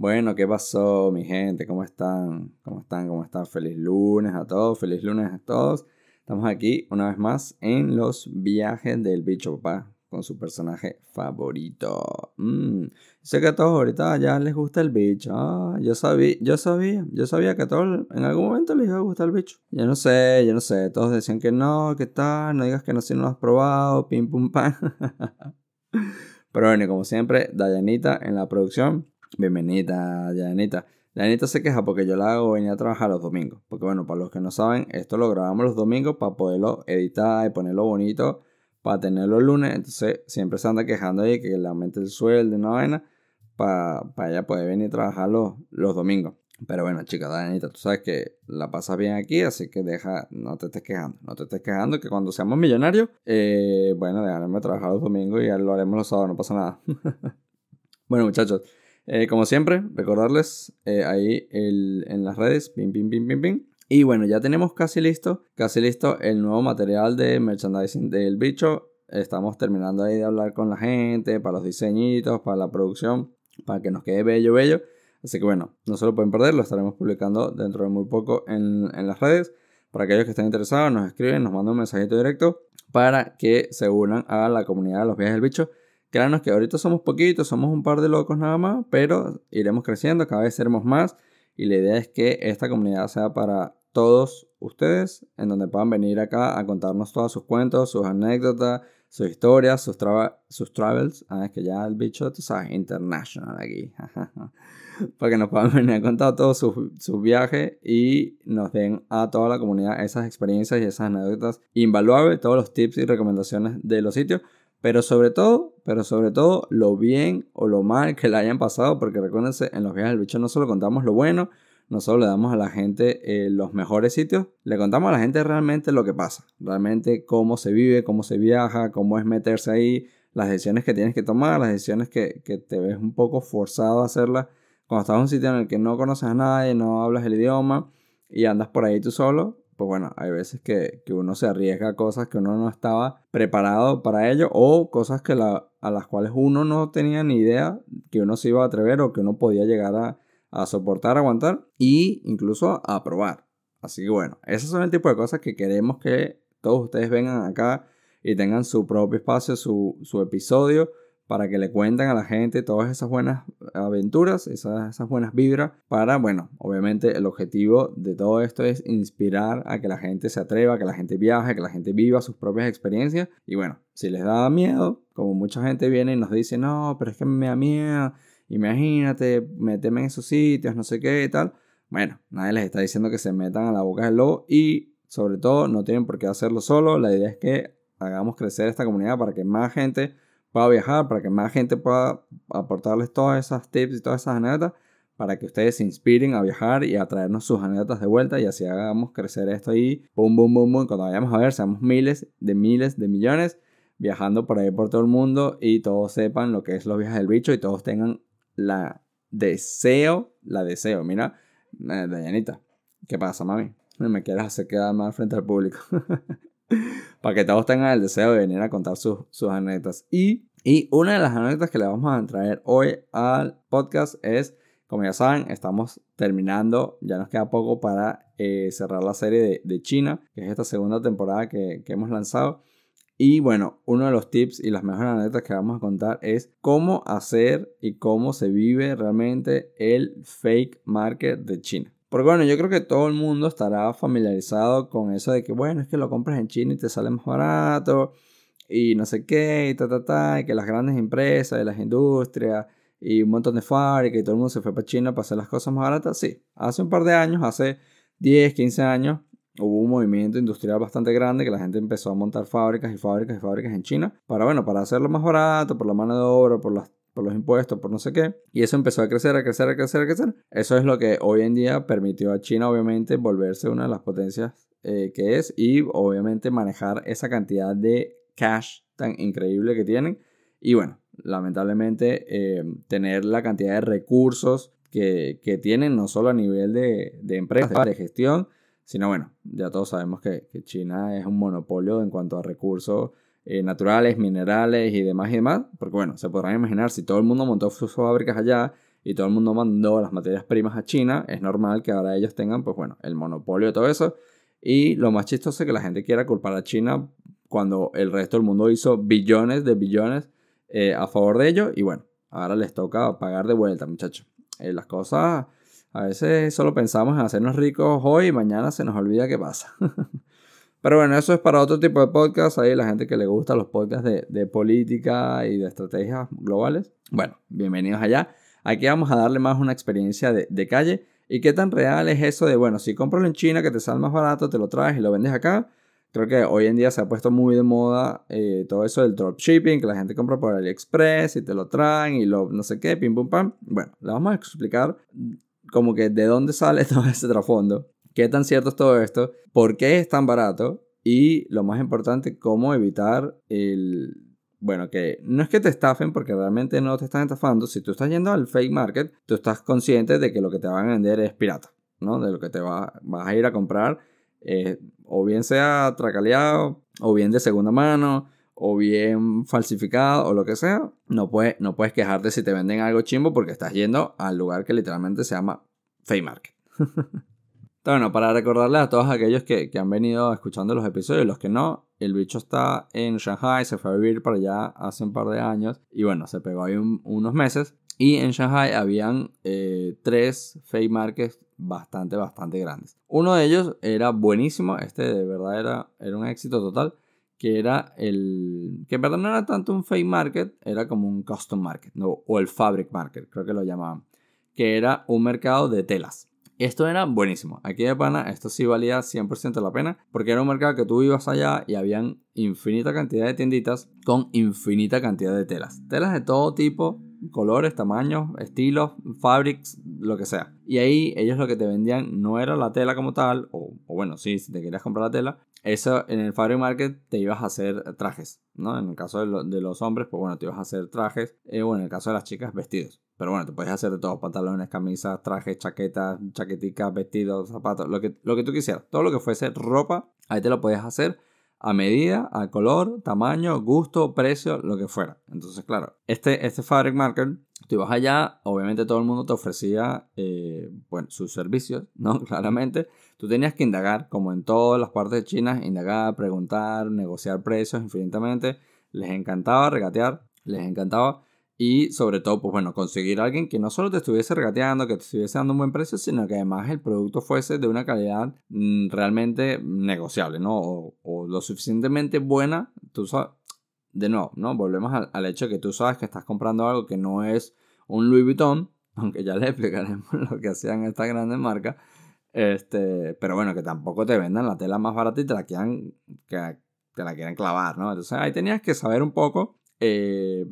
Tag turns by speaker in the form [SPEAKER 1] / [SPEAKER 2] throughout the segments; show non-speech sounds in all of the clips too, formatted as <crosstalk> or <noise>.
[SPEAKER 1] Bueno, ¿qué pasó, mi gente? ¿Cómo están? ¿Cómo están? ¿Cómo están? Feliz lunes a todos, feliz lunes a todos. Estamos aquí una vez más en los viajes del bicho, papá, con su personaje favorito. Mm, sé que a todos ahorita ya les gusta el bicho. Ah, yo sabía, yo sabía, yo sabía que a todos en algún momento les iba a gustar el bicho. Yo no sé, yo no sé. Todos decían que no, que tal, no digas que no si no lo has probado, pim pum pam. <laughs> Pero bueno, como siempre, Dayanita en la producción. Bienvenida, Yanita. Yanita se queja porque yo la hago venir a trabajar los domingos. Porque bueno, para los que no saben, esto lo grabamos los domingos para poderlo editar y ponerlo bonito para tenerlo el lunes. Entonces siempre se anda quejando ahí que le aumente el sueldo y una vaina para, para ella poder venir a trabajar los, los domingos. Pero bueno, chica, Danita, tú sabes que la pasas bien aquí, así que deja, no te estés quejando. No te estés quejando que cuando seamos millonarios, eh, bueno, déjame trabajar los domingos y ya lo haremos los sábados, no pasa nada. <laughs> bueno, muchachos, eh, como siempre, recordarles eh, ahí en las redes, pim, pim, pim, pim, pim. Y bueno, ya tenemos casi listo, casi listo el nuevo material de merchandising del bicho. Estamos terminando ahí de hablar con la gente, para los diseñitos, para la producción, para que nos quede bello, bello. Así que bueno, no se lo pueden perder, lo estaremos publicando dentro de muy poco en, en las redes. Para aquellos que estén interesados, nos escriben, nos mandan un mensajito directo para que se unan a la comunidad de los viajes del bicho Créanos que ahorita somos poquitos, somos un par de locos nada más, pero iremos creciendo, cada vez seremos más y la idea es que esta comunidad sea para todos ustedes, en donde puedan venir acá a contarnos todos sus cuentos, sus anécdotas, sus historias, sus, sus travels. Ah, es que ya el bicho, tú sabes, international aquí. <laughs> para que nos puedan venir a contar todos sus, sus viajes y nos den a toda la comunidad esas experiencias y esas anécdotas invaluables, todos los tips y recomendaciones de los sitios pero sobre todo, pero sobre todo lo bien o lo mal que le hayan pasado, porque recuérdense, en los viajes del bicho no solo contamos lo bueno, no solo le damos a la gente eh, los mejores sitios, le contamos a la gente realmente lo que pasa, realmente cómo se vive, cómo se viaja, cómo es meterse ahí, las decisiones que tienes que tomar, las decisiones que, que te ves un poco forzado a hacerlas. Cuando estás en un sitio en el que no conoces a nadie, no hablas el idioma y andas por ahí tú solo, pues bueno, hay veces que, uno se arriesga a cosas que uno no estaba preparado para ello o cosas que a las cuales uno no tenía ni idea que uno se iba a atrever o que uno podía llegar a, a soportar, aguantar e incluso a probar. Así que bueno, esos son el tipo de cosas que queremos que todos ustedes vengan acá y tengan su propio espacio, su, su episodio para que le cuenten a la gente todas esas buenas aventuras, esas, buenas vibras, para, bueno, obviamente el objetivo de todo esto es inspirar a que la gente se atreva, que la gente viaje, que la gente viva sus propias experiencias. Y bueno, si les da miedo, como mucha gente viene y nos dice, no, pero es que me da miedo, imagínate, méteme en esos sitios, no sé qué y tal. Bueno, nadie les está diciendo que se metan a la boca del lobo y sobre todo no tienen por qué hacerlo solo. La idea es que hagamos crecer esta comunidad para que más gente pueda viajar, para que más gente pueda aportarles todas esas tips y todas esas anécdotas, para que ustedes se inspiren a viajar y a traernos sus anécdotas de vuelta y así hagamos crecer esto ahí, boom, boom, boom, boom, cuando vayamos a ver, seamos miles de miles de millones viajando por ahí por todo el mundo y todos sepan lo que es los viajes del bicho y todos tengan la deseo, la deseo, mira, eh, Dayanita, ¿qué pasa, mami? Me quieres hacer quedar mal frente al público. <laughs> para que todos tengan el deseo de venir a contar sus, sus anécdotas. Y, y una de las anécdotas que le vamos a traer hoy al podcast es, como ya saben, estamos terminando, ya nos queda poco para eh, cerrar la serie de, de, China, que es esta segunda temporada que, que hemos lanzado. Y bueno, uno de los tips y las mejores anécdotas que vamos a contar es cómo hacer y cómo se vive realmente el fake market de China. Porque bueno, yo creo que todo el mundo estará familiarizado con eso de que, bueno, es que lo compras en China y te sale más barato y no sé qué, y ta, ta, ta, y que las grandes empresas y las industrias y un montón de fábricas y todo el mundo se fue para China para hacer las cosas más baratas. Sí, hace un par de años, hace 10, 15 años, hubo un movimiento industrial bastante grande que la gente empezó a montar fábricas y fábricas y fábricas en China para, bueno, para hacerlo más barato, por la mano de obra, por las por los impuestos, por no sé qué. Y eso empezó a crecer, a crecer, a crecer, a crecer. Eso es lo que hoy en día permitió a China, obviamente, volverse una de las potencias eh, que es y obviamente manejar esa cantidad de cash tan increíble que tienen. Y bueno, lamentablemente eh, tener la cantidad de recursos que, que, tienen, no solo a nivel de, de empresas, de gestión, sino bueno, ya todos sabemos que, que China es un monopolio en cuanto a recursos eh, naturales, minerales y demás y demás. Porque bueno, se podrán imaginar si todo el mundo montó sus fábricas allá y todo el mundo mandó las materias primas a China, es normal que ahora ellos tengan, pues bueno, el monopolio de todo eso. Y lo más chistoso es que la gente quiera culpar a China cuando el resto del mundo hizo billones de billones eh, a favor de ellos. Y bueno, ahora les toca pagar de vuelta, muchachos. Eh, las cosas, a veces solo pensamos en hacernos ricos hoy y mañana se nos olvida qué pasa. <laughs> Pero bueno, eso es para otro tipo de podcast. Ahí la gente que le gusta los podcasts de, de política y de estrategias globales. Bueno, bienvenidos allá. Aquí vamos a darle más una experiencia de, calle. ¿Y qué tan real es eso de, bueno, si compras en China que te sale más barato, te lo traes y lo vendes acá? Creo que hoy en día se ha puesto muy de moda eh, todo eso del dropshipping, que la gente compra por AliExpress y te lo traen y lo no sé qué, pim pum pam. Bueno, le vamos a explicar como que de dónde sale <laughs> todo ese trasfondo, qué tan cierto es todo esto, por qué es tan barato y lo más importante, cómo evitar el bueno, que no es que te estafen porque realmente no te están estafando. Si tú estás yendo al fake market, tú estás consciente de que lo que te van a vender es pirata, ¿no? De lo que te vas a ir a comprar, eh, o bien sea tracaleado, o bien de segunda mano, o bien falsificado, o lo que sea. No puedes, no puedes quejarte si te venden algo chimbo porque estás yendo al lugar que literalmente se llama fake market. <laughs> Bueno, para recordarles a todos aquellos que, han venido escuchando los episodios, los que no, el bicho está en Shanghai, se fue a vivir para allá hace un par de años y bueno, se pegó ahí unos meses. Y en Shanghai habían eh, tres fake markets bastante, bastante grandes. Uno de ellos era buenísimo, este de verdad era, era un éxito total, que era el... que en no era tanto un fake market, era como un custom market, ¿no? o el fabric market, creo que lo llamaban, que era un mercado de telas. Esto era buenísimo. Aquí de pana, esto sí valía 100% la pena, porque era un mercado que tú ibas allá y habían infinita cantidad de tienditas con infinita cantidad de telas. Telas de todo tipo, colores, tamaños, estilos, fabrics, lo que sea. Y ahí ellos lo que te vendían no era la tela como tal, o, bueno, sí, si te querías comprar la tela, eso en el fabric market te ibas a hacer trajes, ¿no? En el caso de, los hombres, pues bueno, te ibas a hacer trajes, eh, o en el caso de las chicas, vestidos. Pero bueno, te puedes hacer de todo, pantalones, camisas, trajes, chaquetas, chaqueticas, vestidos, zapatos, lo que, lo que tú quisieras. Todo lo que fuese ropa, ahí te lo puedes hacer a medida, a color, tamaño, gusto, precio, lo que fuera. Entonces, claro, este, este Fabric Market, tú ibas allá, obviamente todo el mundo te ofrecía eh, bueno, sus servicios, <laughs> ¿no? Claramente. Tú tenías que indagar, como en todas las partes de China, indagar, preguntar, negociar precios infinitamente. Les encantaba regatear, les encantaba. Y sobre todo, pues bueno, conseguir a alguien que no solo te estuviese regateando, que te estuviese dando un buen precio, sino que además el producto fuese de una calidad mm, realmente negociable, ¿no? O, lo suficientemente buena, tú de nuevo, ¿no? Volvemos al, al, hecho que tú sabes que estás comprando algo que no es un Louis Vuitton, <laughs> aunque ya le explicaremos <laughs> lo que hacían estas grandes marcas, este, pero bueno, que tampoco te vendan la tela más barata y te la quieran, que te la quieran clavar, ¿no? Entonces ahí tenías que saber un poco eh,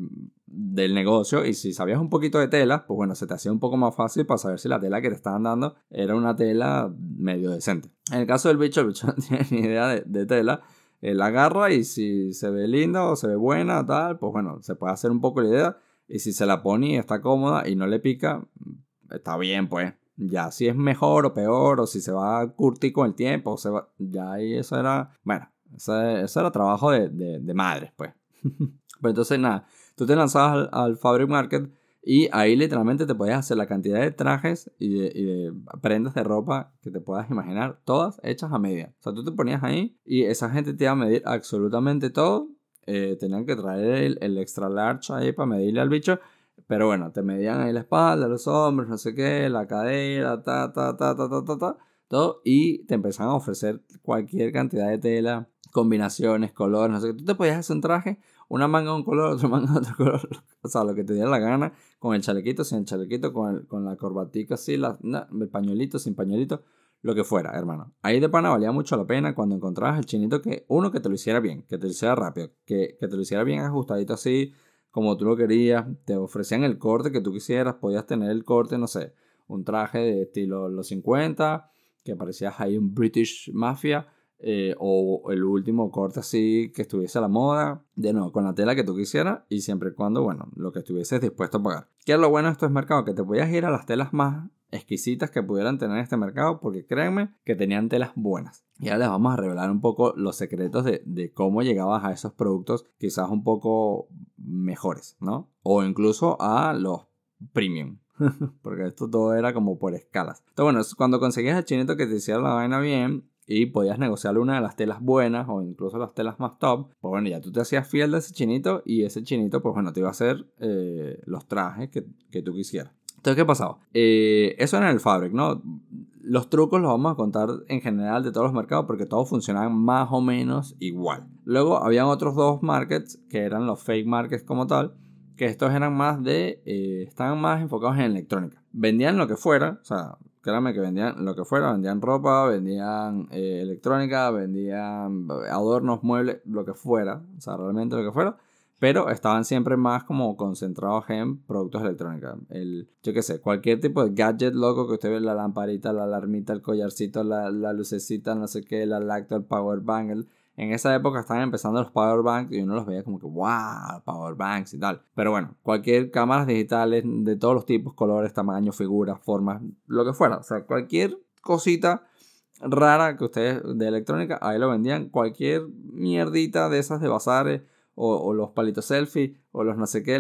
[SPEAKER 1] del negocio y si sabías un poquito de tela, pues bueno, se te hacía un poco más fácil para saber si la tela que te estaban dando era una tela medio decente. En el caso del bicho, el bicho <laughs> no tiene ni idea de, tela. Él agarra y si se ve linda o se ve buena, tal, pues bueno, se puede hacer un poco la idea. Y si se la pone y está cómoda y no le pica, está bien, pues. Ya si es mejor o peor, o si se va a curtir con el tiempo, o se va, ya ahí eso era, bueno, eso, era trabajo de, de, de madres, pues. <laughs> Pero entonces nada, tú te lanzabas al, Fabric Market y ahí literalmente te podías hacer la cantidad de trajes y de, prendas de ropa que te puedas imaginar, todas hechas a medida. O sea, tú te ponías ahí y esa gente te iba a medir absolutamente todo. Eh, tenían que traer el, extra large ahí para medirle al bicho. Pero bueno, te medían ahí la espalda, los hombros, no sé qué, la cadera, ta, ta, ta, ta, ta, ta, ta, todo. Y te empezaban a ofrecer cualquier cantidad de tela, combinaciones, colores, no sé qué. Tú te podías hacer un traje una manga de un color, <laughs> otra manga de otro color, o sea, lo que te diera la gana, con el chalequito, sin el chalequito, con, el, con la corbatica así, la, el pañuelito, sin pañuelito, lo que fuera, hermano. Ahí de pana valía mucho la pena cuando encontrabas el chinito que, uno, que te lo hiciera bien, que te lo hiciera rápido, que, que te lo hiciera bien ajustadito así, como tú lo querías, te ofrecían el corte que tú quisieras, podías tener el corte, no sé, un traje de estilo los 50, que parecías ahí un British Mafia, eh, o el último corte así que estuviese a la moda, de nuevo, con la tela que tú quisieras y siempre y cuando, bueno, lo que estuvieses dispuesto a pagar. ¿Qué es lo bueno de estos mercados? Que te podías ir a las telas más exquisitas que pudieran tener este mercado, porque créanme que tenían telas buenas. Y ahora les vamos a revelar un poco los secretos de, de, cómo llegabas a esos productos quizás un poco mejores, ¿no? O incluso a los premium. <laughs> porque esto todo era como por escalas. Entonces, bueno, cuando conseguías el chinito que te hiciera la vaina bien y podías negociar una de las telas buenas o incluso las telas más top, pues bueno, ya tú te hacías fiel de ese chinito y ese chinito, pues bueno, te iba a hacer eh, los trajes que, que tú quisieras. Entonces, ¿qué pasaba? Eh, eso era en el Fabric, ¿no? Los trucos los vamos a contar en general de todos los mercados porque todos funcionaban más o menos igual. Luego habían otros dos markets que eran los fake markets como tal, que estos eran más de, eh, estaban más enfocados en electrónica. Vendían lo que fuera, o sea, créanme que vendían lo que fuera, vendían ropa, vendían eh, electrónica, vendían adornos, muebles, lo que fuera, o sea, realmente lo que fuera pero estaban siempre más como concentrados en productos electrónicos. El, yo qué sé, cualquier tipo de gadget loco que usted ve, la lamparita, la alarmita, el collarcito, la, la lucecita, no sé qué, la lacto, el power bank. En esa época estaban empezando los power banks y uno los veía como que, wow, power banks y tal. Pero bueno, cualquier cámaras digitales de todos los tipos, colores, tamaños, figuras, formas, lo que fuera. O sea, cualquier cosita rara que ustedes de electrónica, ahí lo vendían. Cualquier mierdita de esas de bazares o, los palitos selfie, o los no sé qué,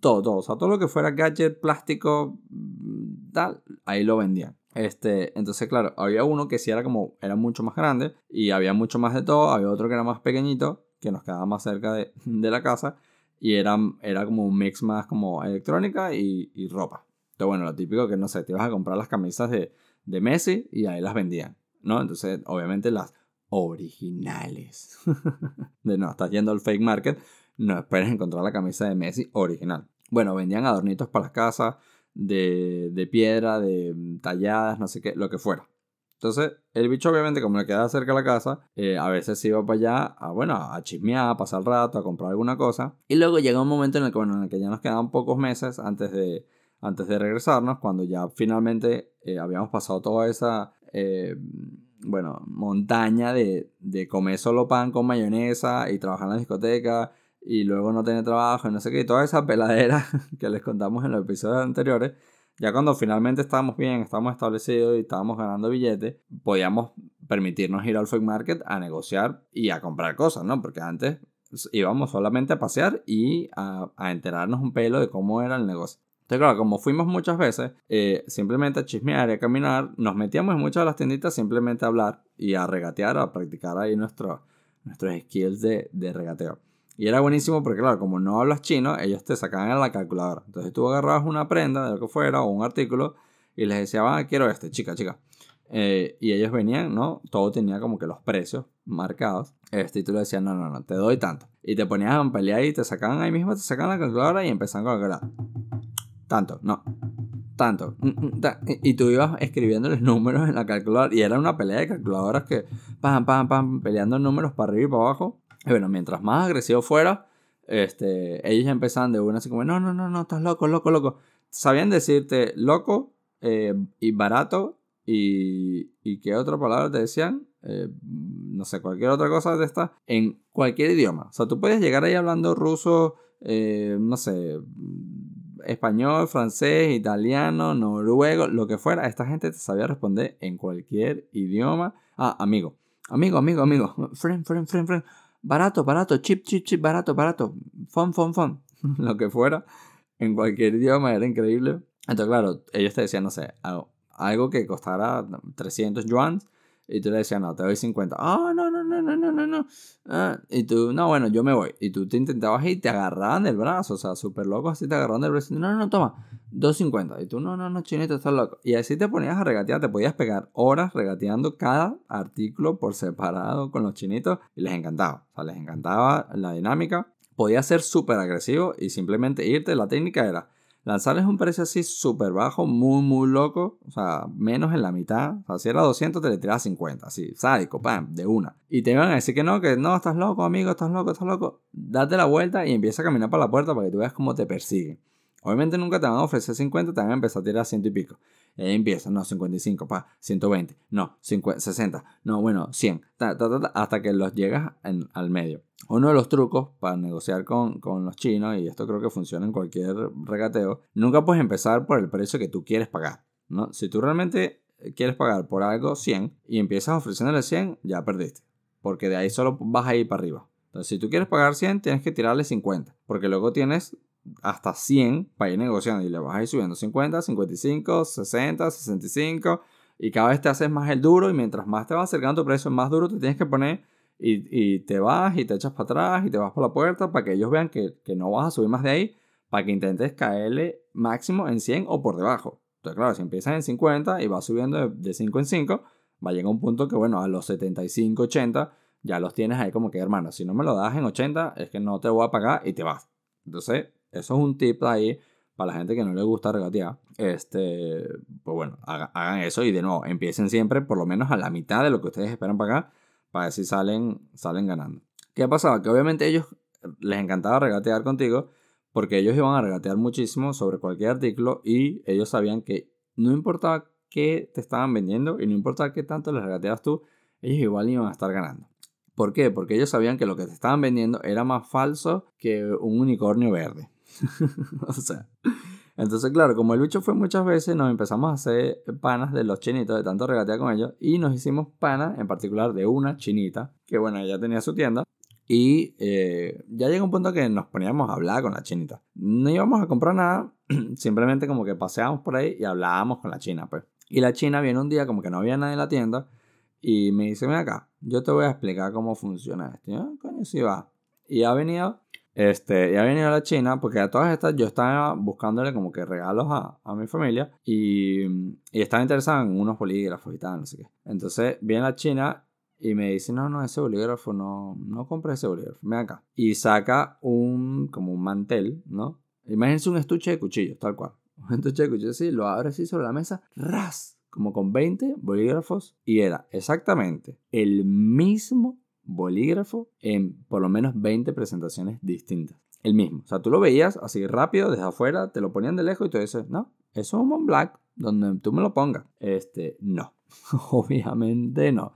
[SPEAKER 1] todo, todo, o sea, todo lo que fuera gadget, plástico, mm, tal, ahí lo vendían. Este, entonces, claro, había uno que sí era como, era mucho más grande y había mucho más de todo, había otro que era más pequeñito, que nos quedaba más cerca de, <laughs> la casa y era, era como un mix más como electrónica y, ropa. Entonces, bueno, lo típico que, no sé, te ibas a comprar las camisas de, de Messi y ahí las vendían, ¿no? Entonces, obviamente las originales. <laughs> no, estás yendo al fake market, no esperes encontrar la camisa de Messi original. Bueno, vendían adornitos para las casas, de, de piedra, de talladas, no sé qué, lo que fuera. Entonces, el bicho obviamente como le quedaba cerca de la casa, eh, a veces iba para allá, a, bueno, a chismear, a pasar el rato, a comprar alguna cosa. Y luego llega un momento en el que, en el que ya nos quedaban pocos meses antes de, antes de regresarnos, cuando ya finalmente eh, habíamos pasado toda esa... Eh, bueno, montaña de, de comer solo pan con mayonesa y trabajar en la discoteca y luego no tener trabajo y no sé qué, y toda esa peladera <laughs> que les contamos en los episodios anteriores, ya cuando finalmente estábamos bien, estábamos establecidos y estábamos ganando billetes, podíamos permitirnos ir al fake market a negociar y a comprar cosas, ¿no? Porque antes íbamos solamente a pasear y a, enterarnos un pelo de cómo era el negocio. Entonces, claro, como fuimos muchas veces, eh, simplemente a chismear y a caminar, nos metíamos en muchas de las tienditas simplemente a hablar y a regatear, a practicar ahí nuestros skills de, de regateo. Y era buenísimo porque, claro, como no hablas chino, ellos te sacaban a la calculadora. Entonces tú agarrabas una prenda de lo que fuera o un artículo y les decías, ah, quiero este, chica, chica. Eh, y ellos venían, ¿no? Todo tenía como que los precios marcados. Este, y tú le decías, no, no, no, te doy tanto. Y te ponías a pelear y te sacaban ahí mismo, te sacaban la calculadora y empezaban a calcular tanto, no, tanto. Mm, mm, y tú ibas escribiendo los números en la calculadora y era una pelea de calculadoras que pam, pam, pam, peleando números para arriba y para abajo. Y bueno, mientras más agresivo fuera, este, ellos empezaban de una así como, no, no, no, no, estás loco, loco, loco. Sabían decirte loco eh, y barato y, y qué otra palabra te decían, eh, no sé, cualquier otra cosa de esta, en cualquier idioma. O sea, tú puedes llegar ahí hablando ruso, eh, no sé, español, francés, italiano, noruego, lo que fuera, esta gente te sabía responder en cualquier idioma. Ah, amigo, amigo, amigo, amigo, <laughs> friend, friend, friend, friend, barato, barato, chip, chip, chip, barato, barato, fun, fun, fun, <laughs> lo que fuera, en cualquier idioma, era increíble. Entonces, claro, ellos te decían, no sé, algo que costara 300 yuans y tú le decías, no, te doy 50. Ah, no, no, no, no, no, no, no. Ah, y tú, no, bueno, yo me voy. Y tú te intentabas y te agarraban del brazo. O sea, súper loco, así te agarraban del brazo. No, no, no, toma, 2.50. Y tú, no, no, no, chinito, estás loco. Y así te ponías a regatear. Te podías pegar horas regateando cada artículo por separado con los chinitos. Y les encantaba. O sea, les encantaba la dinámica. Podía ser súper agresivo y simplemente irte. La técnica era Lanzarles un precio así súper bajo, muy, muy loco. O sea, menos en la mitad. O sea, si era 200, te le tirabas 50. Así, sádico, pam, de una. Y te iban a decir que no, que no, estás loco, amigo, estás loco, estás loco. Date la vuelta y empieza a caminar para la puerta para que tú veas cómo te persiguen. Obviamente nunca te van a ofrecer 50, te van a empezar a tirar ciento y pico. Y ahí empieza, no, 55, pa, 120, no, 50, 60, no, bueno, 100, hasta que los llegas al medio. Uno de los trucos para negociar con, con, los chinos, y esto creo que funciona en cualquier regateo, nunca puedes empezar por el precio que tú quieres pagar. ¿no? Si tú realmente quieres pagar por algo 100 y empiezas ofreciéndole 100, ya perdiste. Porque de ahí solo vas a ir para arriba. Entonces, si tú quieres pagar 100, tienes que tirarle 50. Porque luego tienes hasta 100 para ir negociando y le vas a ir subiendo 50, 55, 60, 65 y cada vez te haces más el duro y mientras más te vas acercando tu precio, más duro te tienes que poner y, te vas y te echas para atrás y te vas por la puerta para que ellos vean que, no vas a subir más de ahí, para que intentes caerle máximo en 100 o por debajo. Entonces, claro, si empiezas en 50 y vas subiendo de, de 5 en 5, va a llegar un punto que, bueno, a los 75, 80, ya los tienes ahí como que, hermano, si no me lo das en 80, es que no te voy a pagar y te vas. Entonces, eso es un tip ahí para la gente que no le gusta regatear. Este, pues bueno, hagan, eso y de nuevo, empiecen siempre por lo menos a la mitad de lo que ustedes esperan pagar para ver si salen, salen ganando. ¿Qué pasaba? Que obviamente ellos les encantaba regatear contigo porque ellos iban a regatear muchísimo sobre cualquier artículo y ellos sabían que no importaba qué te estaban vendiendo y no importaba qué tanto les regateas tú, ellos igual iban a estar ganando. ¿Por qué? Porque ellos sabían que lo que te estaban vendiendo era más falso que un unicornio verde. <laughs> o sea, entonces, claro, como el bicho fue muchas veces, nos empezamos a hacer panas de los chinitos, de tanto regatear con ellos, y nos hicimos panas, en particular de una chinita, que bueno, ella tenía su tienda, y eh, ya llegó un punto que nos poníamos a hablar con la chinita. No íbamos a comprar nada, <clears throat> simplemente como que paseábamos por ahí y hablábamos con la china, pues. Y la china viene un día, como que no había nadie en la tienda, y me dice, ven acá, yo te voy a explicar cómo funciona esto. Y yo, coño, sí va. Y ha venido este, ya venido a la China porque a todas estas yo estaba buscándole como que regalos a, a mi familia y, y, estaba interesado en unos bolígrafos y tal, no sé qué. Entonces viene la China y me dice, no, no, ese bolígrafo no, no compré ese bolígrafo, ven acá. Y saca un, como un mantel, ¿no? Imagínense un estuche de cuchillos, tal cual. <laughs> Un estuche de cuchillos así, lo abre así sobre la mesa, ras, como con 20 bolígrafos y era exactamente el mismo bolígrafo en por lo menos 20 presentaciones distintas. El mismo. O sea, tú lo veías así rápido desde afuera, te lo ponían de lejos y tú dices, no, eso es un Mont Black donde tú me lo pongas. Este, no. <laughs> Obviamente no.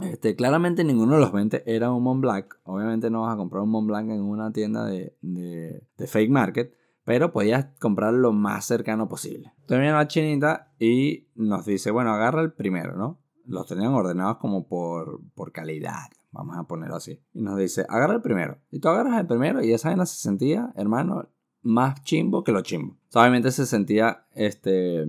[SPEAKER 1] Este, claramente ninguno de los 20 era un Mont Black. Obviamente no vas a comprar un Mont Blanc en una tienda de, de, de fake market, pero podías comprar lo más cercano posible. Entonces viene la chinita y nos dice, bueno, agarra el primero, ¿no? Los tenían ordenados como por, por calidad. Vamos a ponerlo así. Y nos dice, agarra el primero. Y tú agarras el primero y esa vaina se sentía, hermano, más chimbo que lo chimbo. obviamente se sentía este,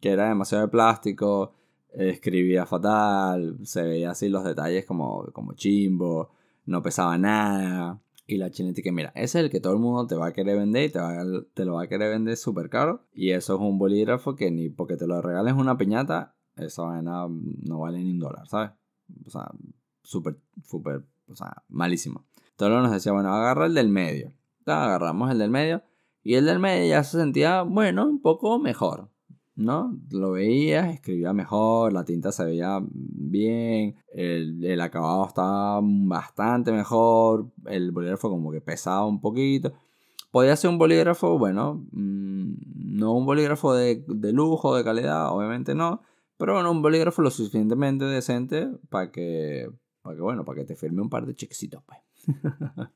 [SPEAKER 1] que era demasiado de plástico, escribía fatal, se veía así los detalles como, como chimbo, no pesaba nada. Y la chinita que mira, ese es el que todo el mundo te va a querer vender y te, va te lo va a querer vender súper caro. Y eso es un bolígrafo que ni porque te lo regales una piñata, esa vaina no vale ni un dólar, ¿sabes? O sea, súper, súper, o sea, malísimo. Entonces nos decía, bueno, agarra el del medio. Entonces, agarramos el del medio y el del medio ya se sentía, bueno, un poco mejor, ¿no? Lo veías, escribía mejor, la tinta se veía bien, el, el acabado estaba bastante mejor, el bolígrafo como que pesaba un poquito. Podía ser un bolígrafo, bueno, mm, no un bolígrafo de, de lujo, de calidad, obviamente no, pero bueno, un bolígrafo lo suficientemente decente para que, para que, bueno, para que te firme un par de chequecitos, pues. <laughs>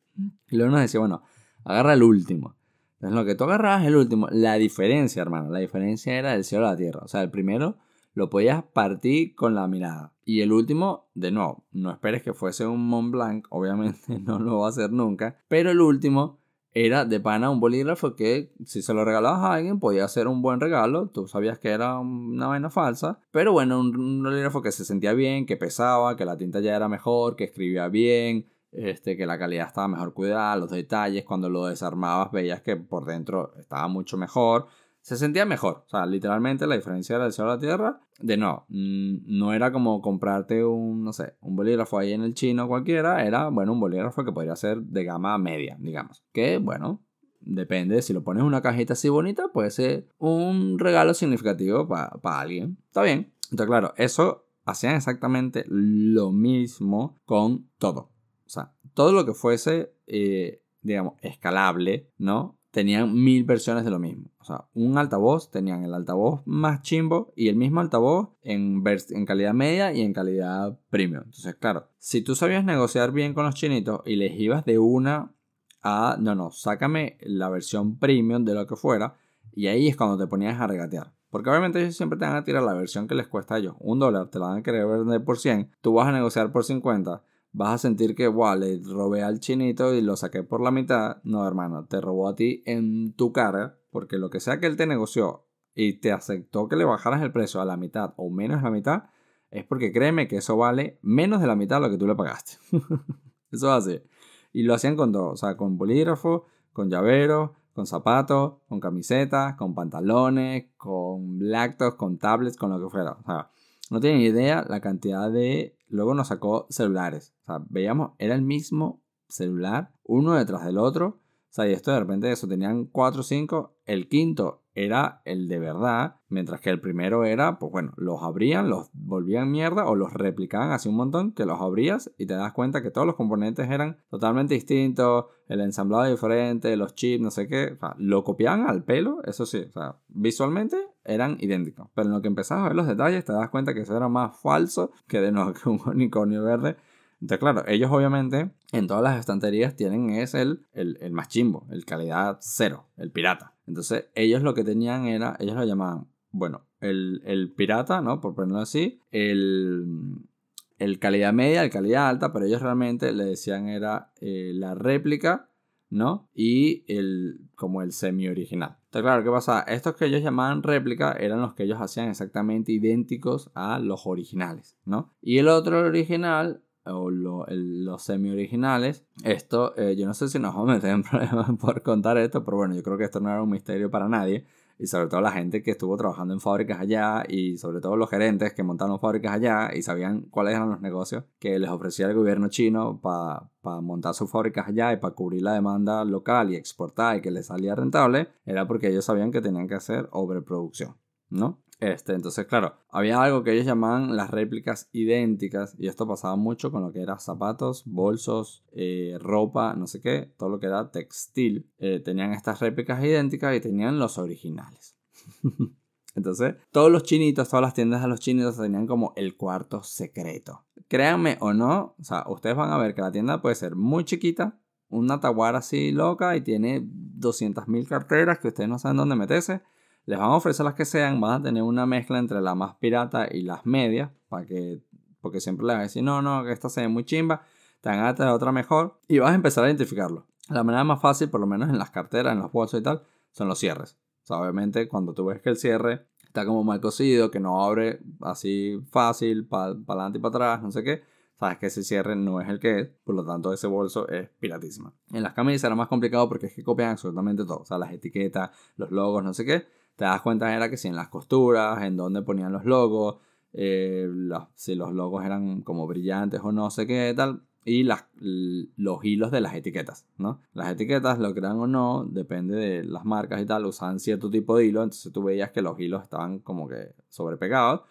[SPEAKER 1] y luego nos decía, bueno, agarra el último. Entonces, lo que tú agarrabas el último, la diferencia, hermano, la diferencia era del cielo a la tierra. O sea, el primero lo podías partir con la mirada. Y el último, de nuevo, no esperes que fuese un Mont Blanc, obviamente <laughs> no lo va a hacer nunca. Pero el último era de pana un bolígrafo que si se lo regalabas a alguien podía ser un buen regalo, tú sabías que era una vaina falsa, pero bueno, un, bolígrafo que se sentía bien, que pesaba, que la tinta ya era mejor, que escribía bien, este, que la calidad estaba mejor cuidada, los detalles, cuando lo desarmabas veías que por dentro estaba mucho mejor se sentía mejor. O sea, literalmente la diferencia del cielo a la tierra. De no, mm, no era como comprarte un, no sé, un bolígrafo ahí en el chino cualquiera. Era, bueno, un bolígrafo que podría ser de gama media, digamos. Que, bueno, depende. Si lo pones en una cajita así bonita, puede ser un regalo significativo para alguien. Está bien. Entonces, claro, eso hacían exactamente lo mismo con todo. O sea, todo lo que fuese, eh, digamos, escalable, ¿no? Tenían mil versiones de lo mismo. O sea, un altavoz, tenían el altavoz más chimbo y el mismo altavoz en, en calidad media y en calidad premium. Entonces, claro, si tú sabías negociar bien con los chinitos y les ibas de una a, no, no, sácame la versión premium de lo que fuera, y ahí es cuando te ponías a regatear. Porque obviamente ellos siempre te van a tirar la versión que les cuesta a ellos. Un dólar te la van a querer vender por 100. Tú vas a negociar por 50 vas a sentir que, wow, le robé al chinito y lo saqué por la mitad. No, hermano, te robó a ti en tu cara, porque lo que sea que él te negoció y te aceptó que le bajaras el precio a la mitad o menos la mitad, es porque créeme que eso vale menos de la mitad de lo que tú le pagaste. <laughs> eso es así. Y lo hacían con todo, o sea, con bolígrafo, con llavero, con zapatos, con camisetas, con pantalones, con lactos, con tablets, con lo que fuera. O sea, no tienen idea la cantidad de... Luego nos sacó celulares. O sea, veíamos, era el mismo celular, uno detrás del otro. O sea, y esto de repente eso tenían cuatro o cinco. El quinto era el de verdad, mientras que el primero era, pues bueno, los abrían, los volvían mierda o los replicaban así un montón, que los abrías y te das cuenta que todos los componentes eran totalmente distintos, el ensamblado diferente, los chips, no sé qué, o sea, lo copiaban al pelo, eso sí, o sea, visualmente eran idénticos, pero en lo que empezabas a ver los detalles te das cuenta que eso era más falso que de no, <laughs> que un unicornio verde. Entonces, claro, ellos obviamente en todas las estanterías tienen es el, el, el más chimbo, el calidad cero, el pirata. Entonces, ellos lo que tenían era, ellos lo llamaban, bueno, el, pirata, ¿no? Por ponerlo así, el, el, calidad media, el calidad alta, pero ellos realmente le decían era eh, la réplica, ¿no? Y el, como el semi-original. Entonces, claro, ¿qué pasa? Estos que ellos llamaban réplica eran los que ellos hacían exactamente idénticos a los originales, ¿no? Y el otro original o los semi-originales. Esto, eh, yo no sé si nos vamos a meter en <laughs> problemas por contar esto, pero bueno, yo creo que esto no era un misterio para nadie. Y sobre todo la gente que estuvo trabajando en fábricas allá y sobre todo los gerentes que montaron fábricas allá y sabían cuáles eran los negocios que les ofrecía el gobierno chino para montar sus fábricas allá y para cubrir la demanda local y exportar y que les salía rentable, era porque ellos sabían que tenían que hacer sobreproducción, ¿no? Este, entonces, claro, había algo que ellos llamaban las réplicas idénticas y esto pasaba mucho con lo que era zapatos, bolsos, eh, ropa, no sé qué, todo lo que era textil. Eh, tenían estas réplicas idénticas y tenían los originales. <laughs> Entonces, todos los chinitos, todas las tiendas de los chinitos tenían como el cuarto secreto. Créanme o no, o sea, ustedes van a ver que la tienda puede ser muy chiquita, una taguara así loca y tiene 200.000 carteras que ustedes no saben dónde meterse les van a ofrecer las que sean, van a tener una mezcla entre la más pirata y las medias, para que, porque siempre les van a decir, no, no, que esta se ve muy chimba, te van a otra mejor, y vas a empezar a identificarlo. La manera más fácil, por lo menos en las carteras, en los bolsos y tal, son los cierres. O obviamente cuando tú ves que el cierre está como mal cosido, que no abre así fácil, para adelante y para atrás, no sé qué, sabes que ese cierre no es el que es, por lo tanto ese bolso es piratísima. En las camisas era más complicado porque es que copian absolutamente todo, o sea, las etiquetas, los logos, no sé qué, te das cuenta era que si en las costuras, en donde ponían los logos, eh, si los logos eran como brillantes o no sé qué tal, y las, los hilos de las etiquetas, ¿no? Las etiquetas, lo crean o no, depende de las marcas y tal, usaban cierto tipo de hilo, entonces tú veías que los hilos estaban como que sobrepegados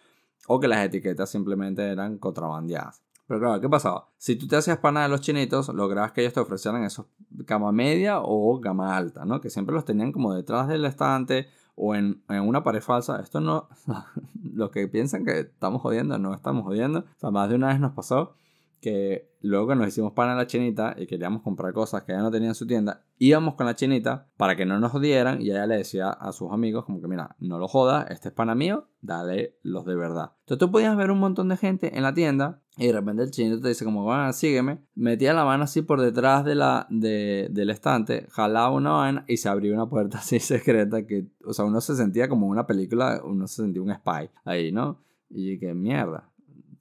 [SPEAKER 1] o que las etiquetas simplemente eran contrabandeadas. Pero claro, ¿qué pasaba? Si tú te hacías pana de los chinitos, lograbas que ellos te ofrecieran esos gama media o gama alta, ¿no? Que siempre los tenían como detrás del estante o en, una pared falsa. Esto no, <laughs> los que piensan que estamos jodiendo, no estamos jodiendo. O sea, más de una vez nos pasó que luego que nos hicimos pan a la chinita y queríamos comprar cosas que ella no tenía en su tienda, íbamos con la chinita para que no nos jodieran y ella le decía a sus amigos como que mira, no lo jodas, este es pana mío, dale los de verdad. Entonces tú podías ver un montón de gente en la tienda y de repente el chinito te dice como, sígueme, metía la mano así por detrás de la, de, del estante, jalaba una vaina y se abría una puerta <laughs> así secreta que, o sea, uno se sentía como una película, uno se sentía un spy ahí, ¿no? Y que mierda,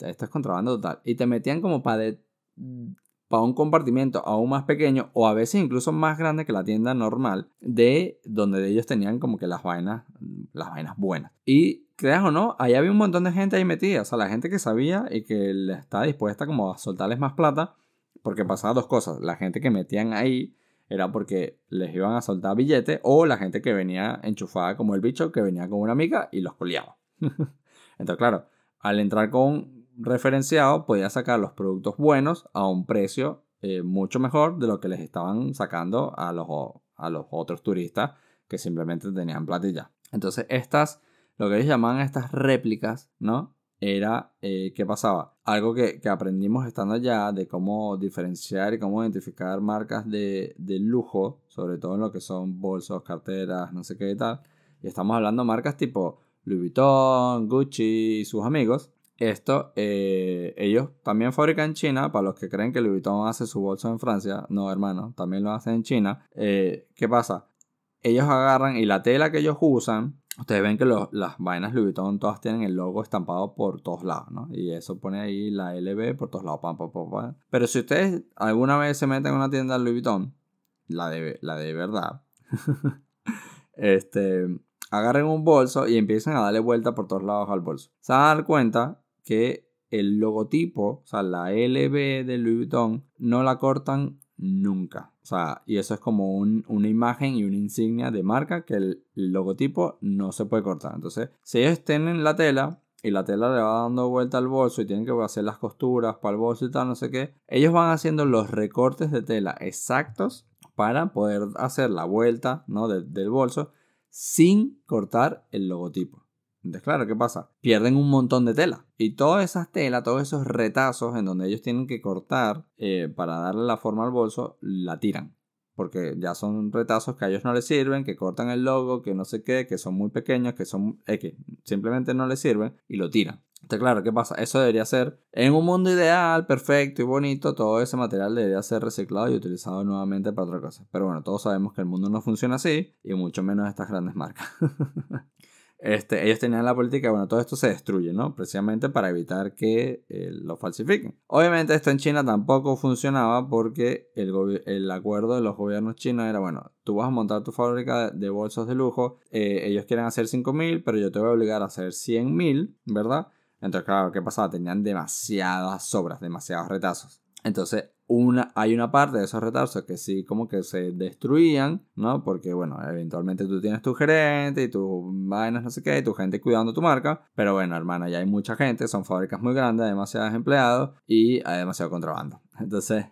[SPEAKER 1] esto es contrabando total. Y te metían como para un compartimiento aún más pequeño o a veces incluso más grande que la tienda normal de donde ellos tenían como que las vainas las vainas buenas. Y creas o no ahí había un montón de gente ahí metida. O sea la gente que sabía y que estaba dispuesta como a soltarles más plata porque pasaban dos cosas. La gente que metían ahí era porque les iban a soltar billetes o la gente que venía enchufada como el bicho que venía con una amiga y los coleaba <laughs> entonces claro al entrar con referenciado podía sacar los productos buenos a un precio eh, mucho mejor de lo que les estaban sacando a los, a los otros turistas que simplemente tenían platilla. Entonces estas, lo que ellos llamaban estas réplicas, ¿no? Era, eh, ¿qué pasaba? Algo que, que, aprendimos estando allá de cómo diferenciar y cómo identificar marcas de, de lujo, sobre todo en lo que son bolsos, carteras, no sé qué y tal. Y estamos hablando de marcas tipo Louis Vuitton, Gucci y sus amigos, esto, eh, ellos también fabrican en China, para los que creen que Louis Vuitton hace su bolso en Francia, no hermano, también lo hacen en China. Eh, ¿Qué pasa? Ellos agarran y la tela que ellos usan, ustedes ven que las vainas Louis Vuitton todas tienen el logo estampado por todos lados, ¿no? Y eso pone ahí la LB por todos lados, Pero si ustedes alguna vez se meten en una tienda Louis Vuitton, la de, la de verdad, <laughs> este, agarren un bolso y empiecen a darle vuelta por todos lados al bolso. Se van a dar cuenta que el logotipo, o sea, la LB de Louis Vuitton, no la cortan nunca. O sea, y eso es como una imagen y una insignia de marca que el, logotipo no se puede cortar. Entonces, si ellos tienen la tela y la tela le va dando vuelta al bolso y tienen que hacer las costuras para el bolso y tal, no sé qué, ellos van haciendo los recortes de tela exactos para poder hacer la vuelta ¿no? del bolso sin cortar el logotipo. Entonces, claro, ¿qué pasa? Pierden un montón de tela. Y todas esas telas, todos esos retazos en donde ellos tienen que cortar eh, para darle la forma al bolso, la tiran. Porque ya son retazos que a ellos no les sirven, que cortan el logo, que no sé qué, que son muy pequeños, que son X. Simplemente no les sirven y lo tiran. Entonces, claro, ¿qué pasa? Eso debería ser, en un mundo ideal, perfecto y bonito, todo ese material debería ser reciclado y utilizado nuevamente para otra cosa. Pero bueno, todos sabemos que el mundo no funciona así, y mucho menos estas grandes marcas. <laughs> Este, ellos tenían la política, bueno, todo esto se destruye, ¿no? Precisamente para evitar que eh, lo falsifiquen. Obviamente esto en China tampoco funcionaba porque el, acuerdo de los gobiernos chinos era, bueno, tú vas a montar tu fábrica de, bolsos de lujo, eh, ellos quieren hacer 5.000, pero yo te voy a obligar a hacer 100.000, ¿verdad? Entonces, claro, ¿qué pasaba? Tenían demasiadas sobras, demasiados retazos. Entonces, una, hay una parte de esos retrasos que sí como que se destruían, ¿no? Porque, bueno, eventualmente tú tienes tu gerente y tu vainas, no sé qué, y tu gente cuidando tu marca. Pero bueno, hermano, ya hay mucha gente, son fábricas muy grandes, hay demasiados empleados y hay demasiado contrabando. <laughs> Entonces,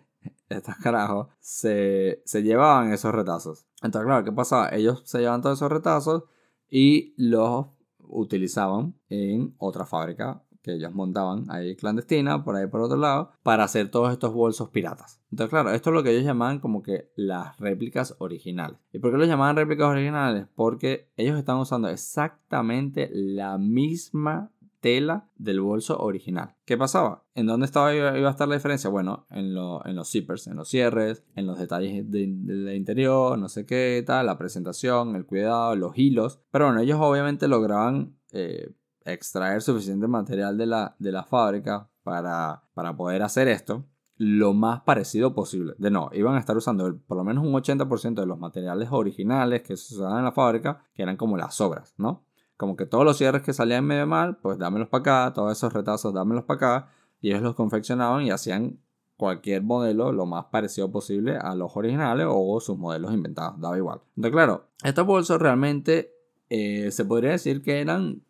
[SPEAKER 1] estos carajos se, se llevaban esos retazos. Entonces, claro, ¿qué pasaba? Ellos se llevaban todos esos retazos y los utilizaban en otra fábrica que ellos montaban ahí clandestina, por ahí por otro lado, para hacer todos estos bolsos piratas. Entonces, claro, esto es lo que ellos llamaban como que las réplicas originales. ¿Y por qué los llamaban réplicas originales? Porque ellos estaban usando exactamente la misma tela del bolso original. ¿Qué pasaba? ¿En dónde estaba iba a estar la diferencia? Bueno, en, en los zippers, en los cierres, en los detalles del interior, no sé qué tal, la presentación, el cuidado, los hilos. Pero bueno, ellos obviamente lograban eh, extraer suficiente material de la, de la fábrica para, para poder hacer esto lo más parecido posible. De no, iban a estar usando por lo menos un 80% de los materiales originales que se usaban en la fábrica, que eran como las sobras, ¿no? Como que todos los cierres que salían medio mal, pues dámelos para acá, todos esos retazos dámelos para acá, y ellos los confeccionaban y hacían cualquier modelo lo más parecido posible a los originales o sus modelos inventados, daba igual. Entonces, claro, estos bolsos realmente eh, se podría decir que eran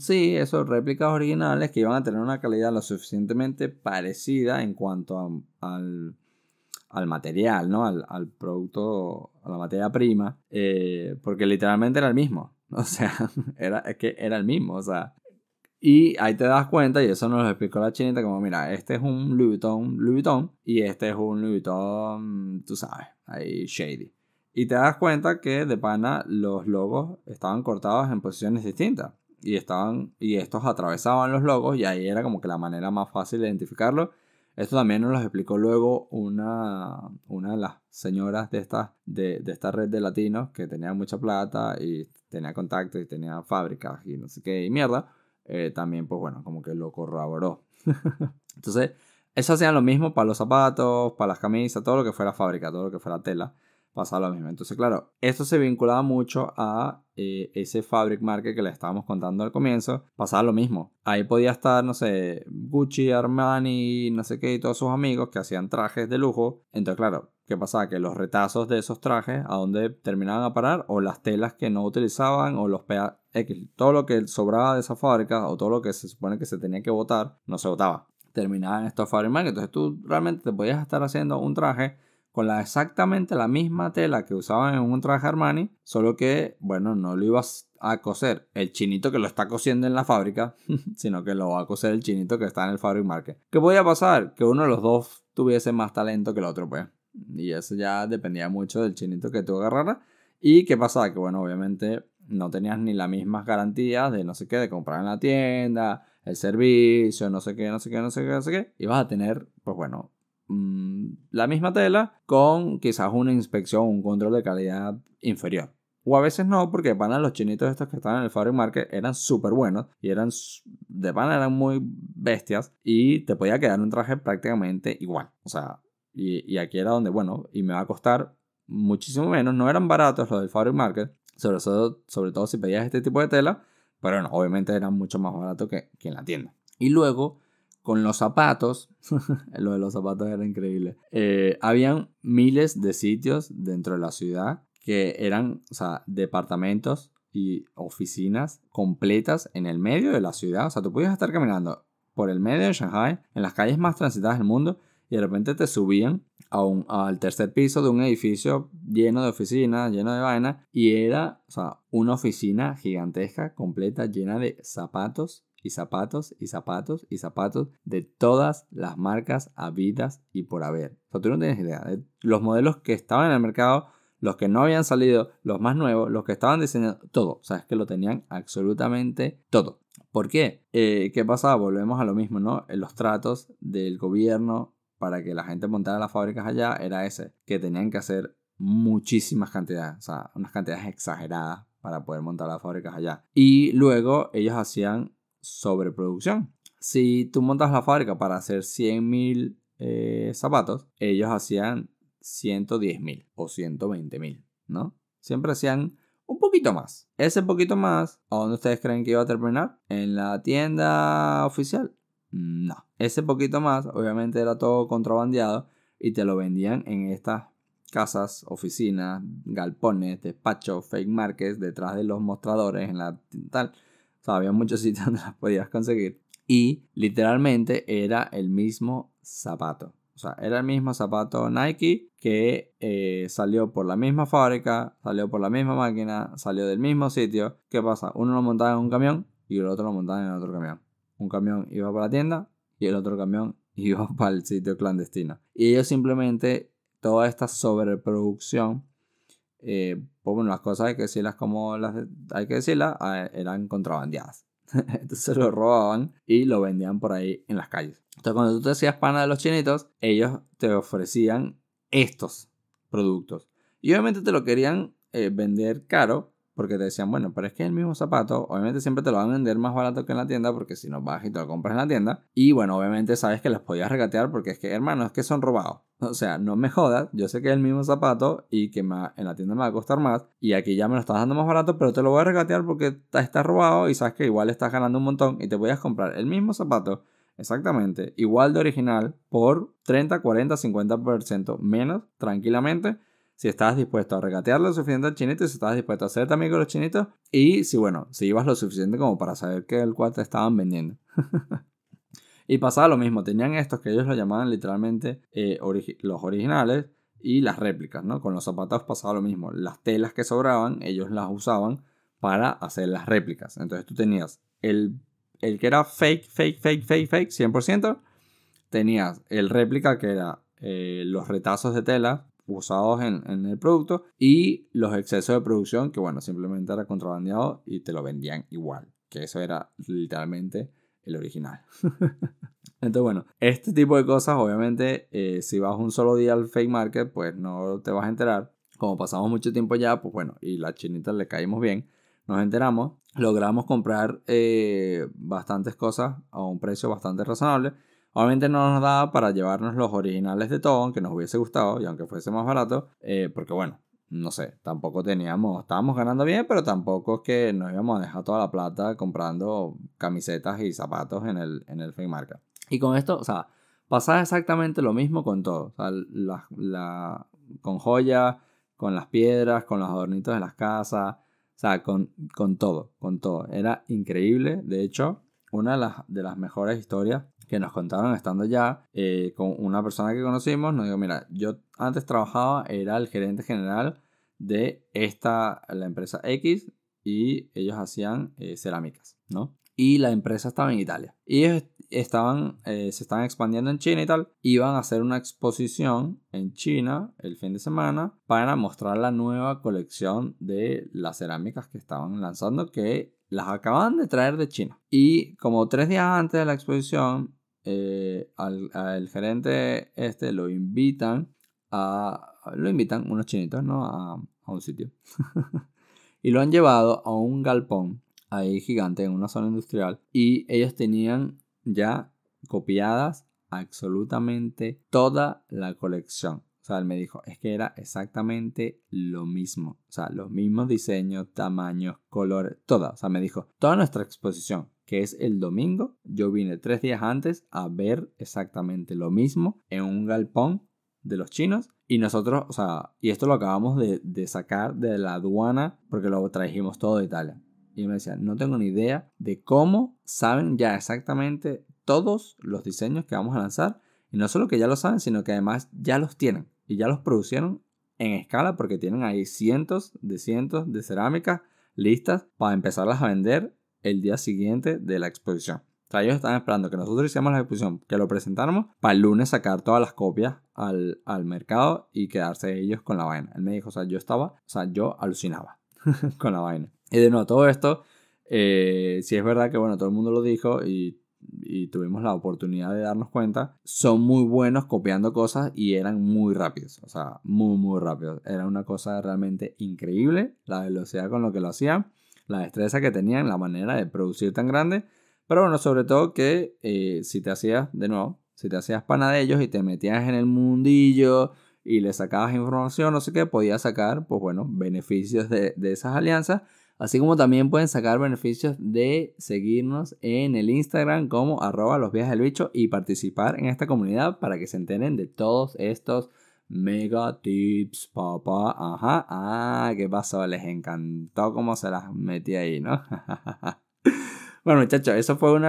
[SPEAKER 1] sí, esos réplicas originales que iban a tener una calidad lo suficientemente parecida en cuanto al, material, ¿no? Al, producto, a la materia prima, eh, porque literalmente era el mismo. <laughs> O sea, era, es que era el mismo, o sea. Y ahí te das cuenta, y eso nos lo explicó la chinita, como mira, este es un Louis Vuitton, Louis Vuitton y este es un Louis Vuitton, tú sabes, ahí shady. Y te das cuenta que de pana los logos estaban cortados en posiciones distintas y estaban y estos atravesaban los logos y ahí era como que la manera más fácil de identificarlo. Esto también nos lo explicó luego una, una de las señoras de esta, de, de, esta red de latinos que tenía mucha plata y tenía contactos y tenía fábricas y no sé qué y mierda. Eh, también, pues bueno, como que lo corroboró. <laughs> Entonces, eso hacían lo mismo para los zapatos, para las camisas, todo lo que fuera fábrica, todo lo que fuera tela pasaba lo mismo. Entonces, claro, esto se vinculaba mucho a eh, ese fabric market que le estábamos contando al comienzo. Pasaba lo mismo. Ahí podía estar, no sé, Gucci, Armani, no sé qué, y todos sus amigos que hacían trajes de lujo. Entonces, claro, ¿qué pasaba? Que los retazos de esos trajes, ¿a dónde terminaban a parar? O las telas que no utilizaban, o los X, todo lo que sobraba de esa fábrica, o todo lo que se supone que se tenía que botar, no se botaba. Terminaba en estos fabric market. Entonces, tú realmente te podías estar haciendo un traje con la, exactamente la misma tela que usaban en un traje Armani, solo que, bueno, no lo ibas a coser el chinito que lo está cosiendo en la fábrica, <laughs> sino que lo va a coser el chinito que está en el fabric market. ¿Qué podía pasar? Que uno de los dos tuviese más talento que el otro, pues. Y eso ya dependía mucho del chinito que tú agarraras. ¿Y qué pasaba? Que, bueno, obviamente no tenías ni las mismas garantías de no sé qué, de comprar en la tienda, el servicio, no sé qué, no sé qué, no sé qué, no sé qué. Y vas a tener, pues bueno, mm, la misma tela con quizás una inspección, un control de calidad inferior. O a veces no, porque pana los chinitos estos que estaban en el Fabric Market eran súper buenos y eran de pana eran muy bestias y te podía quedar un traje prácticamente igual. O sea, y, y aquí era donde, bueno, y me va a costar muchísimo menos. No eran baratos los del Fabric Market, sobre todo, sobre todo si pedías este tipo de tela, pero no, obviamente eran mucho más baratos que, que en la tienda. Y luego, con los zapatos, <laughs> lo de los zapatos era increíble. Eh, habían miles de sitios dentro de la ciudad que eran, o sea, departamentos y oficinas completas en el medio de la ciudad. O sea, tú podías estar caminando por el medio de Shanghai, en las calles más transitadas del mundo, y de repente te subían a un, al tercer piso de un edificio lleno de oficinas, lleno de vainas, y era, o sea, una oficina gigantesca, completa, llena de zapatos y zapatos y zapatos y zapatos de todas las marcas habidas y por haber. O sea, tú no tienes idea de los modelos que estaban en el mercado, los que no habían salido, los más nuevos, los que estaban diseñando, todo. O sea, es que lo tenían absolutamente todo. ¿Por qué? Eh, ¿Qué pasaba? Volvemos a lo mismo, ¿no? En los tratos del gobierno para que la gente montara las fábricas allá era ese, que tenían que hacer muchísimas cantidades, o sea, unas cantidades exageradas para poder montar las fábricas allá. Y luego ellos hacían sobreproducción. Si tú montas la fábrica para hacer 100.000 eh, zapatos, ellos hacían 110.000 o 120.000, ¿no? Siempre hacían un poquito más. Ese poquito más, ¿a dónde ustedes creen que iba a terminar? ¿En la tienda oficial? No. Ese poquito más, obviamente era todo contrabandeado y te lo vendían en estas casas, oficinas, galpones, despachos, fake markets, detrás de los mostradores, en la tal. Había muchos <laughs> sitios donde las podías conseguir. Y literalmente era el mismo zapato. O sea, era el mismo zapato Nike que eh, salió por la misma fábrica, salió por la misma máquina, salió del mismo sitio. ¿Qué pasa? Uno lo montaba en un camión y el otro lo montaba en otro camión. Un camión iba para la tienda y el otro camión <laughs> iba para el sitio clandestino. Y ellos simplemente, toda esta sobreproducción, eh, pues bueno, las cosas hay que decirlas como las hay que decirlas, ah, eran contrabandeadas. <laughs> Entonces lo robaban y lo vendían por ahí en las calles. Entonces cuando tú te hacías pana de los chinitos, ellos te ofrecían estos productos. Y obviamente te lo querían eh, vender caro porque te decían, bueno, pero es que el mismo zapato, obviamente siempre te lo van a vender más barato que en la tienda, porque si no vas y te lo compras en la tienda. Y bueno, obviamente sabes que los podías regatear porque es que, hermano, es que son robados. O sea, no me jodas, yo sé que es el mismo zapato y que en la tienda me va a costar más. Y aquí ya me lo estás dando más barato, pero te lo voy a regatear porque está robado y sabes que igual estás ganando un montón y te voy a comprar el mismo zapato exactamente igual de original por 30, 40, 50% menos tranquilamente si estabas dispuesto a regatear lo suficiente al chinito, si estabas dispuesto a hacerte amigo de los chinitos y si, bueno, si ibas lo suficiente como para saber que el cual te estaban vendiendo. <laughs> y pasaba lo mismo, tenían estos que ellos lo llamaban literalmente eh, los originales y las réplicas, ¿no? Con los zapatos pasaba lo mismo, las telas que sobraban, ellos las usaban para hacer las réplicas. Entonces tú tenías el, el que era fake, fake, fake, fake, fake, 100%. Tenías el réplica que era eh, los retazos de tela usados en, el producto y los excesos de producción que bueno, simplemente era contrabandeado y te lo vendían igual, que eso era literalmente el original. <laughs> Entonces bueno, este tipo de cosas obviamente eh, si vas un solo día al fake market pues no te vas a enterar. Como pasamos mucho tiempo ya, pues bueno, y la chinita le caímos bien, nos enteramos, logramos comprar eh, bastantes cosas a un precio bastante razonable Obviamente no nos daba para llevarnos los originales de todo, aunque nos hubiese gustado y aunque fuese más barato, eh, porque bueno, no sé, tampoco teníamos, estábamos ganando bien, pero tampoco es que nos íbamos a dejar toda la plata comprando camisetas y zapatos en el, en el Fake Market. Y con esto, o sea, pasaba exactamente lo mismo con todo. O sea, la, con joyas, con las piedras, con los adornitos de las casas, o sea, con, con todo, con todo. Era increíble. De hecho, una de las, de las mejores historias que nos contaron estando ya eh, con una persona que conocimos, nos dijo, mira, yo antes trabajaba, era el gerente general de esta, la empresa X, y ellos hacían eh, cerámicas, ¿no? Y la empresa estaba en Italia. Y ellos, estaban, eh, se estaban expandiendo en China y tal, iban a hacer una exposición en China el fin de semana para mostrar la nueva colección de las cerámicas que estaban lanzando que las acaban de traer de China. Y como tres días antes de la exposición, eh, al, gerente este lo invitan a... Lo invitan unos chinitos, ¿no? A, a un sitio. <laughs> y lo han llevado a un galpón ahí gigante en una zona industrial y ellos tenían ya copiadas absolutamente toda la colección. O sea, él me dijo, es que era exactamente lo mismo. O sea, los mismos diseños, tamaños, colores, toda. O sea, me dijo, toda nuestra exposición, que es el domingo, yo vine tres días antes a ver exactamente lo mismo en un galpón de los chinos. Y nosotros, o sea, y esto lo acabamos de, sacar de la aduana porque lo trajimos todo de Italia. Y me decía, no tengo ni idea de cómo saben ya exactamente todos los diseños que vamos a lanzar. Y no solo que ya lo saben, sino que además ya los tienen. Y ya los producieron en escala porque tienen ahí cientos de cientos de cerámicas listas para empezarlas a vender el día siguiente de la exposición. O sea, ellos están esperando que nosotros hiciéramos la exposición, que lo presentáramos, para el lunes sacar todas las copias al, al mercado y quedarse ellos con la vaina. Él me dijo, o sea, yo estaba, o sea, yo alucinaba <laughs> con la vaina. Y de nuevo, todo esto, eh, si es verdad que, bueno, todo el mundo lo dijo y, tuvimos la oportunidad de darnos cuenta, son muy buenos copiando cosas y eran muy rápidos, o sea, muy, muy rápidos. Era una cosa realmente increíble, la velocidad con lo que lo hacían, la destreza que tenían, la manera de producir tan grande, pero bueno, sobre todo que eh, si te hacías, de nuevo, si te hacías pana de ellos y te metías en el mundillo, y le sacabas información, no sé qué, podías sacar, pues bueno, beneficios de, de esas alianzas Así como también pueden sacar beneficios de seguirnos en el Instagram como arroba los viajes del bicho y participar en esta comunidad para que se enteren de todos estos mega tips, papá. Ajá, ah, ¿qué pasó? Les encantó cómo se las metí ahí, ¿no? <laughs> bueno, muchachos, eso fue uno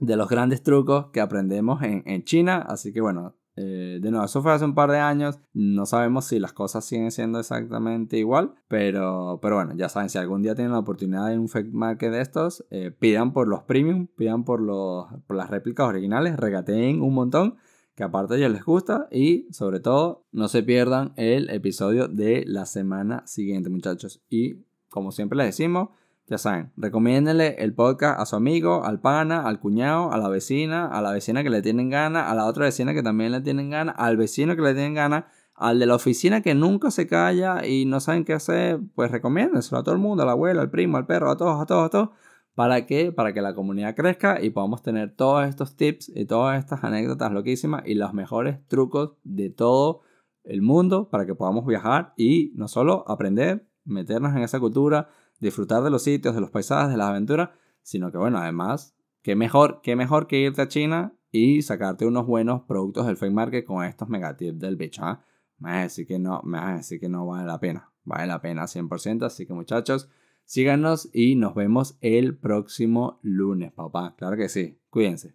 [SPEAKER 1] de, los grandes trucos que aprendemos en, en China. Así que bueno, eh, de nuevo, eso fue hace un par de años. No sabemos si las cosas siguen siendo exactamente igual. Pero, pero bueno, ya saben, si algún día tienen la oportunidad de un fake market de estos, eh, pidan por los premium, pidan por, los, por las réplicas originales, regateen un montón. Que aparte a ellos les gusta. Y sobre todo, no se pierdan el episodio de la semana siguiente, muchachos. Y como siempre les decimos, ya saben, recomiéndenle el podcast a su amigo, al pana, al cuñado, a la vecina, a la vecina que le tienen gana, a la otra vecina que también le tienen gana, al vecino que le tienen gana, al de la oficina que nunca se calla y no saben qué hacer, pues recomiéndenselo a todo el mundo, a la abuela, al primo, al perro, a todos, a todos, a todos. ¿Para qué? Para que la comunidad crezca y podamos tener todos estos tips y todas estas anécdotas loquísimas y los mejores trucos de todo el mundo para que podamos viajar y no solo aprender, meternos en esa cultura, disfrutar de los sitios, de los paisajes, de las aventuras, sino que bueno, además, qué mejor, qué mejor que irte a China y sacarte unos buenos productos del fake market con estos megatips del bicho. ¿ah? Me vas decir que no, me vas a decir que no vale la pena. Vale la pena 100%. Así que muchachos, síganos y nos vemos el próximo lunes, papá. Claro que sí. Cuídense.